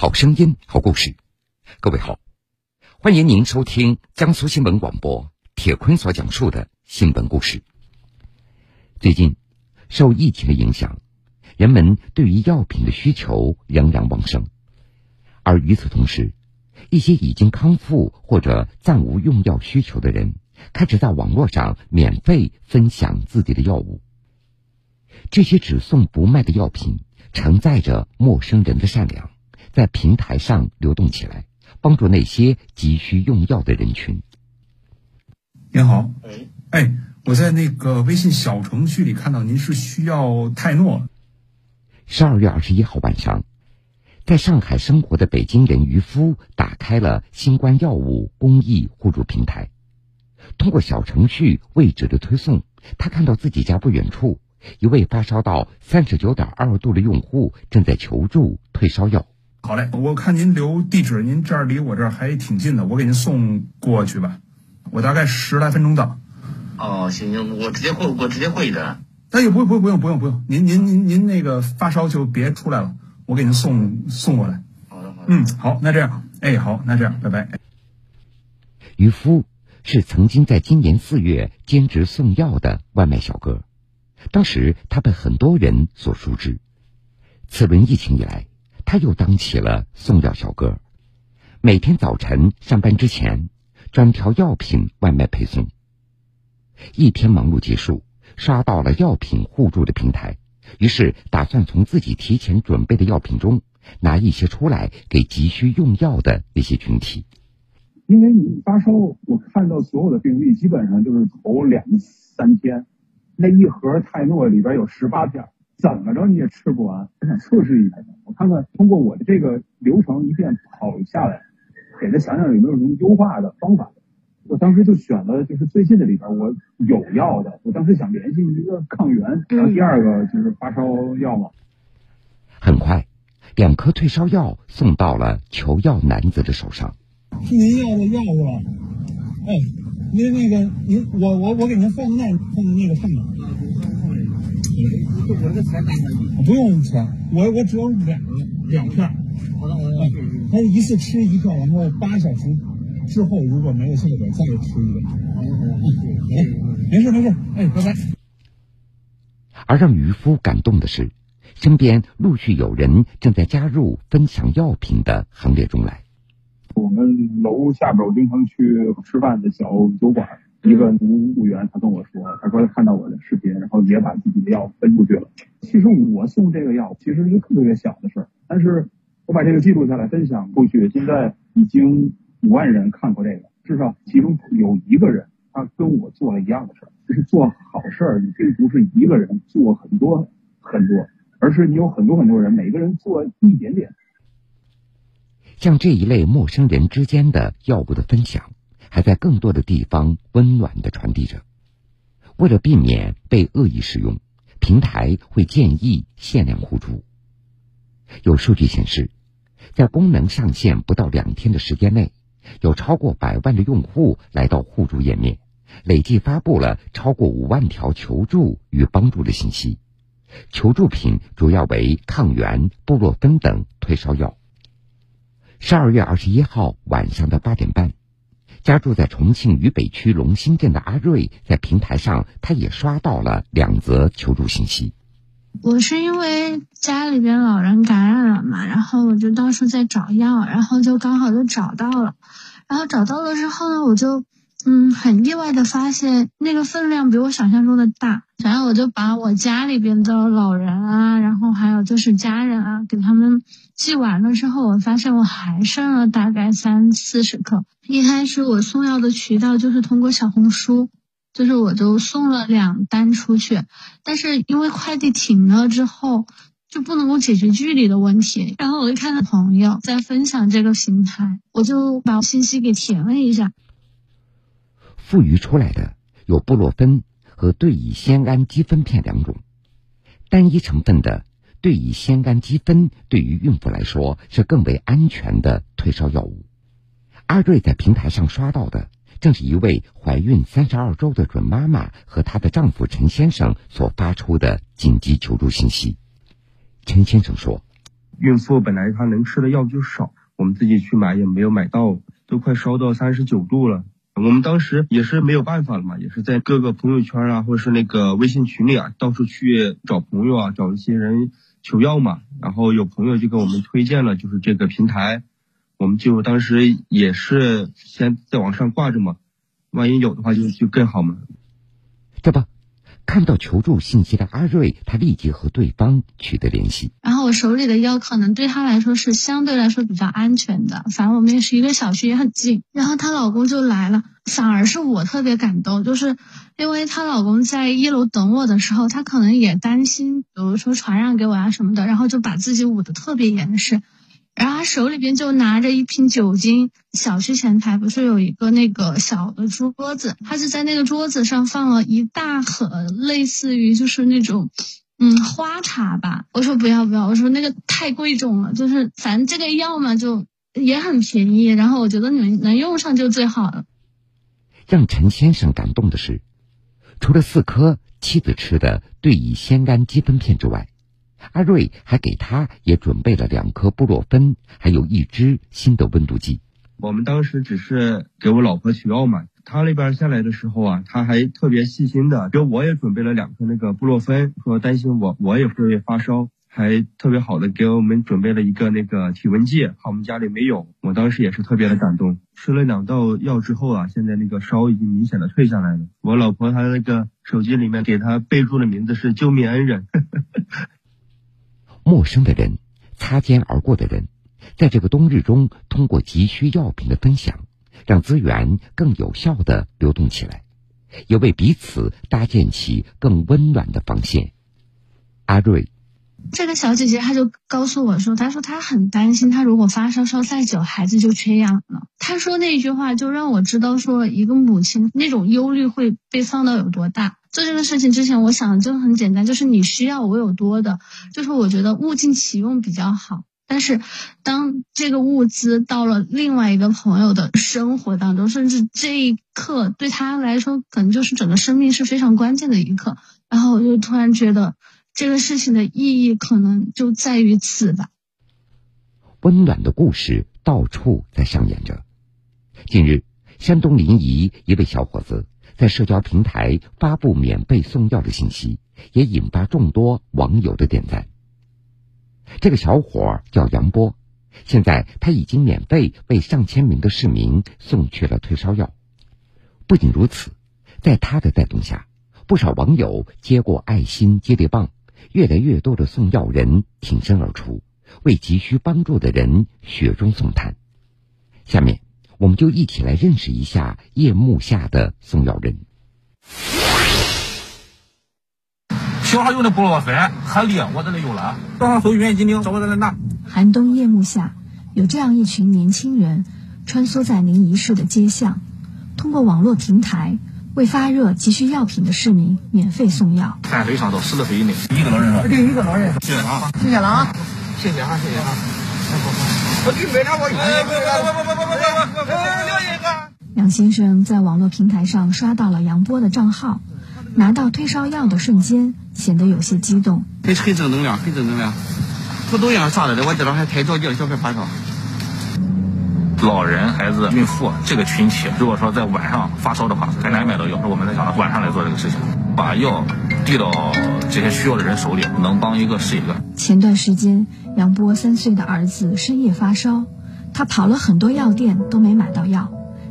好声音，好故事。各位好，欢迎您收听江苏新闻广播铁坤所讲述的新闻故事。最近，受疫情的影响，人们对于药品的需求仍然旺盛，而与此同时，一些已经康复或者暂无用药需求的人，开始在网络上免费分享自己的药物。这些只送不卖的药品，承载着陌生人的善良。在平台上流动起来，帮助那些急需用药的人群。您好，哎，哎，我在那个微信小程序里看到您是需要泰诺。十二月二十一号晚上，在上海生活的北京人渔夫打开了新冠药物公益互助平台，通过小程序位置的推送，他看到自己家不远处一位发烧到三十九点二度的用户正在求助退烧药。好嘞，我看您留地址，您这儿离我这儿还挺近的，我给您送过去吧。我大概十来分钟到。哦，行行，我直接会，我直接会的。哎也，不不不用不用不用，您您您您那个发烧就别出来了，我给您送送过来。好的好的。嗯，好，那这样，哎，好，那这样，拜拜。渔夫是曾经在今年四月兼职送药的外卖小哥，当时他被很多人所熟知。此轮疫情以来。他又当起了送药小哥，每天早晨上班之前，专挑药品外卖配送。一天忙碌结束，刷到了药品互助的平台，于是打算从自己提前准备的药品中拿一些出来给急需用药的那些群体。因为你发烧，我看到所有的病例基本上就是头两三天，那一盒泰诺里边有十八片。怎么着你也吃不完，我想测试一下，我看看通过我的这个流程一遍跑下来，给他想想有没有什么优化的方法。我当时就选了就是最近的里边我有药的，我当时想联系一个抗原，然后第二个就是发烧药嘛。很快，两颗退烧药送到了求药男子的手上。是您要的药是吧？哎，您那个您我我我给您放那放在那个上面。我这钱打不用钱，我我只有两个两片。好的好的，他一次吃一片，然后八小时之后如果没有效果再吃一个。好的好的，没事没事，哎，拜拜。而让渔夫感动的是，身边陆续有人正在加入分享药品的行列中来。我们楼下边我经常去吃饭的小酒馆。一个服务员，他跟我说，他说看到我的视频，然后也把自己的药分出去了。其实我送这个药，其实是一个特别小的事儿，但是我把这个记录下来分享出去，现在已经五万人看过这个，至少其中有一个人他跟我做了一样的事儿。就是做好事儿，你并不是一个人做很多很多，而是你有很多很多人，每个人做一点点。像这一类陌生人之间的药物的分享。还在更多的地方温暖的传递着。为了避免被恶意使用，平台会建议限量互助。有数据显示，在功能上线不到两天的时间内，有超过百万的用户来到互助页面，累计发布了超过五万条求助与帮助的信息。求助品主要为抗原、布洛芬等退烧药。十二月二十一号晚上的八点半。家住在重庆渝北区龙兴镇的阿瑞，在平台上，他也刷到了两则求助信息。我是因为家里边老人感染了嘛，然后我就到处在找药，然后就刚好就找到了，然后找到了之后呢，我就。嗯，很意外的发现那个分量比我想象中的大，然后我就把我家里边的老人啊，然后还有就是家人啊，给他们寄完了之后，我发现我还剩了大概三四十克。一开始我送药的渠道就是通过小红书，就是我就送了两单出去，但是因为快递停了之后，就不能够解决距离的问题。然后我就看到朋友在分享这个平台，我就把信息给填了一下。富余出来的有布洛芬和对乙酰氨基酚片两种，单一成分的对乙酰氨基酚对于孕妇来说是更为安全的退烧药物。阿瑞在平台上刷到的正是一位怀孕三十二周的准妈妈和她的丈夫陈先生所发出的紧急求助信息。陈先生说：“孕妇本来她能吃的药就少，我们自己去买也没有买到，都快烧到三十九度了。我们当时也是没有办法了嘛，也是在各个朋友圈啊，或者是那个微信群里啊，到处去找朋友啊，找一些人求药嘛。然后有朋友就给我们推荐了，就是这个平台，我们就当时也是先在网上挂着嘛，万一有的话就就更好嘛。对吧。看到求助信息的阿瑞，他立即和对方取得联系。然后我手里的药可能对他来说是相对来说比较安全的，反正我们也是一个小区，也很近。然后她老公就来了，反而是我特别感动，就是因为她老公在一楼等我的时候，他可能也担心，比如说传染给我啊什么的，然后就把自己捂得特别严实。然后他手里边就拿着一瓶酒精，小区前台不是有一个那个小的桌子，他就在那个桌子上放了一大盒，类似于就是那种，嗯，花茶吧。我说不要不要，我说那个太贵重了，就是反正这个药嘛就也很便宜，然后我觉得你们能用上就最好了。让陈先生感动的是，除了四颗妻子吃的对乙酰氨基酚片之外。阿瑞还给他也准备了两颗布洛芬，还有一支新的温度计。我们当时只是给我老婆取药嘛，他那边下来的时候啊，他还特别细心的，给我也准备了两颗那个布洛芬，说担心我我也会发烧，还特别好的给我们准备了一个那个体温计，怕我们家里没有，我当时也是特别的感动。吃了两道药之后啊，现在那个烧已经明显的退下来了。我老婆她那个手机里面给她备注的名字是救命恩人。陌生的人，擦肩而过的人，在这个冬日中，通过急需药品的分享，让资源更有效的流动起来，也为彼此搭建起更温暖的防线。阿瑞，这个小姐姐她就告诉我说，她说她很担心，她如果发烧烧再久，孩子就缺氧了。她说那句话就让我知道，说一个母亲那种忧虑会被放到有多大。做这个事情之前，我想的就很简单，就是你需要我有多的，就是我觉得物尽其用比较好。但是，当这个物资到了另外一个朋友的生活当中，甚至这一刻对他来说，可能就是整个生命是非常关键的一刻。然后我就突然觉得，这个事情的意义可能就在于此吧。温暖的故事到处在上演着。近日，山东临沂一位小伙子。在社交平台发布免费送药的信息，也引发众多网友的点赞。这个小伙叫杨波，现在他已经免费为上千名的市民送去了退烧药。不仅如此，在他的带动下，不少网友接过爱心接力棒，越来越多的送药人挺身而出，为急需帮助的人雪中送炭。下面。我们就一起来认识一下夜幕下的送药人。小孩用的布洛芬很烈，我在那有了。早上送医院，今天找我在那拿。寒冬夜幕下，有这样一群年轻人穿梭在临沂市的街巷，通过网络平台为发热急需药品的市民免费送药。三岁上到十多岁以内，一个老人是吧？对，一个老人。谢谢啊！谢谢了啊！谢谢啊！谢谢啊！我给你买点，我给你买点。杨先生在网络平台上刷到了杨波的账号，拿到退烧药的瞬间显得有些激动。很很正能量，很正能量。不都样啥的了？我这边还太着急了，小孩发烧。老人、孩子、孕妇这个群体，如果说在晚上发烧的话，很难买到药。我们在想晚上来做这个事情，把药递到这些需要的人手里，能帮一个是一个。前段时间，杨波三岁的儿子深夜发烧，他跑了很多药店都没买到药，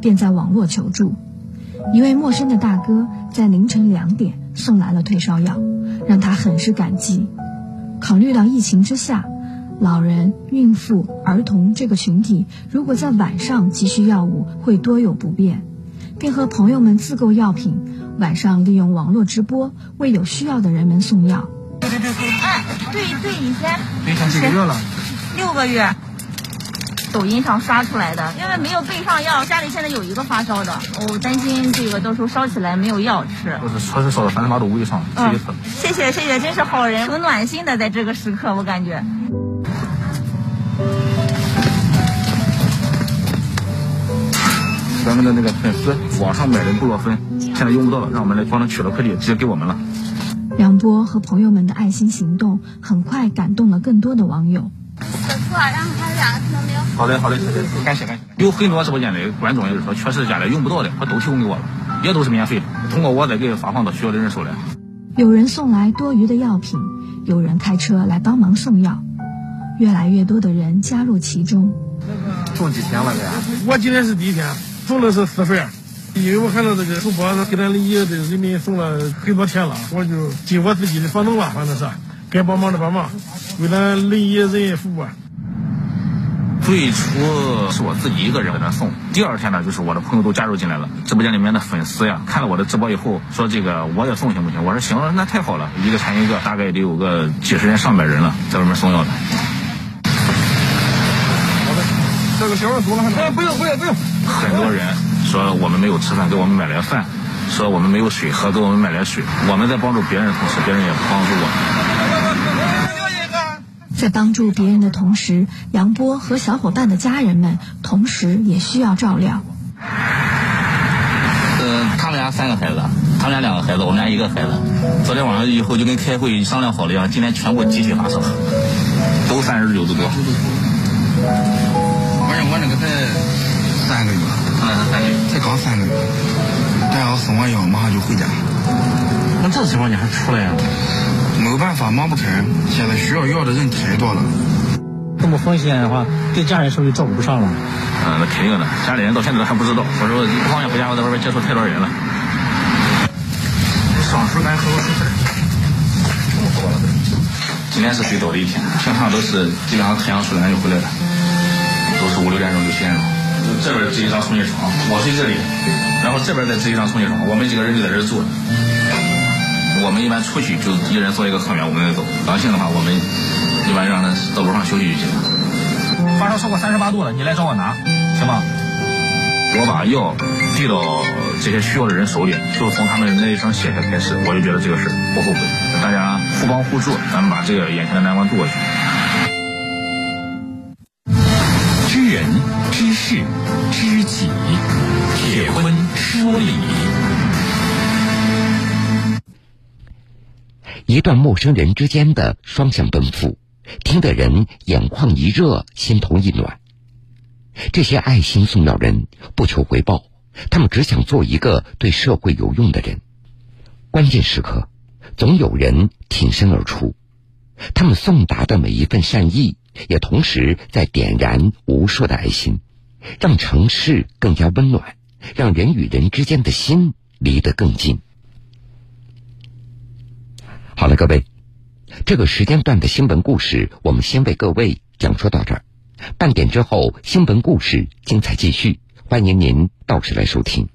便在网络求助。一位陌生的大哥在凌晨两点送来了退烧药，让他很是感激。考虑到疫情之下。老人、孕妇、儿童这个群体，如果在晚上急需药物，会多有不便，便和朋友们自购药品，晚上利用网络直播为有需要的人们送药。对对对，哎，对对，以前对上几个月了，六个月，抖音上刷出来的，因为没有备上药，家里现在有一个发烧的，我担心这个到时候烧起来没有药吃。我是确实烧到三十八度五以上，嗯，谢谢谢谢，真是好人，挺暖心的，在这个时刻，我感觉。咱们的那个粉丝网上买的布洛芬，现在用不到了，让我们来帮他取了快递，直接给我们了。梁波和朋友们的爱心行动，很快感动了更多的网友。错，然后还有两个停留。好的，好的，感谢感谢。有很多直播间的观众也是说，确实家里用不到的，他都提供给我了，也都是免费的，通过我再给发放到需要的人手里。有人送来多余的药品，有人开车来帮忙送药，越来越多的人加入其中。送几天了，哥？我今天是第一天，送的是四份。因为我看到这个主播给咱临沂的人民送了很多天了，我就尽我自己的所能吧，反正是该帮忙的帮忙，为咱临沂人民服务。最初是我自己一个人给他送，第二天呢，就是我的朋友都加入进来了，直播间里面的粉丝呀，看了我的直播以后，说这个我也送行不行？我说行，那太好了，一个传一个，大概得有个几十人、上百人了，在外面送药的。好的，这个小人多了，哎，不用不用不用，很多人。说我们没有吃饭，给我们买来饭；说我们没有水喝，给我们买来水。我们在帮助别人的同时，别人也帮助我们。在帮助别人的同时，杨波和小伙伴的家人们同时也需要照料。呃，他们家三个孩子，他们家两个孩子，我们家一个孩子。昨天晚上以后就跟开会商量好了一样，今天全部集体发烧，都三十九度多。而且我那个才三个月。才刚三个月，但要送完药马上就回家。那这情况你还出来呀？没有办法，忙不开。现在需要药的人太多了。这么风险的话，对家人是不是照顾不上了？嗯，那肯定的。家里人到现在都还不知道。我说不放心回家，我在外边接触太多人了。上水干喝口水。这么多了今天是最早的一天，平常都是基本上太阳出来就回来了，都是五六点钟、六七点钟。这边支一张充气床，我睡这里，然后这边再支一张充气床，我们几个人就在这坐。我们一般出去就一人坐一个客源，我们再走。高兴的话，我们一般让他到楼上休息就行了。发烧超过三十八度了，你来找我拿，行吗？我把药递到这些需要的人手里，就从他们那一声谢谢开始，我就觉得这个事不后悔。大家互帮互助，咱们把这个眼前的难关渡过去。一段陌生人之间的双向奔赴，听得人眼眶一热，心头一暖。这些爱心送药人不求回报，他们只想做一个对社会有用的人。关键时刻，总有人挺身而出。他们送达的每一份善意，也同时在点燃无数的爱心。让城市更加温暖，让人与人之间的心离得更近。好了，各位，这个时间段的新闻故事，我们先为各位讲述到这儿。半点之后，新闻故事精彩继续，欢迎您到时来收听。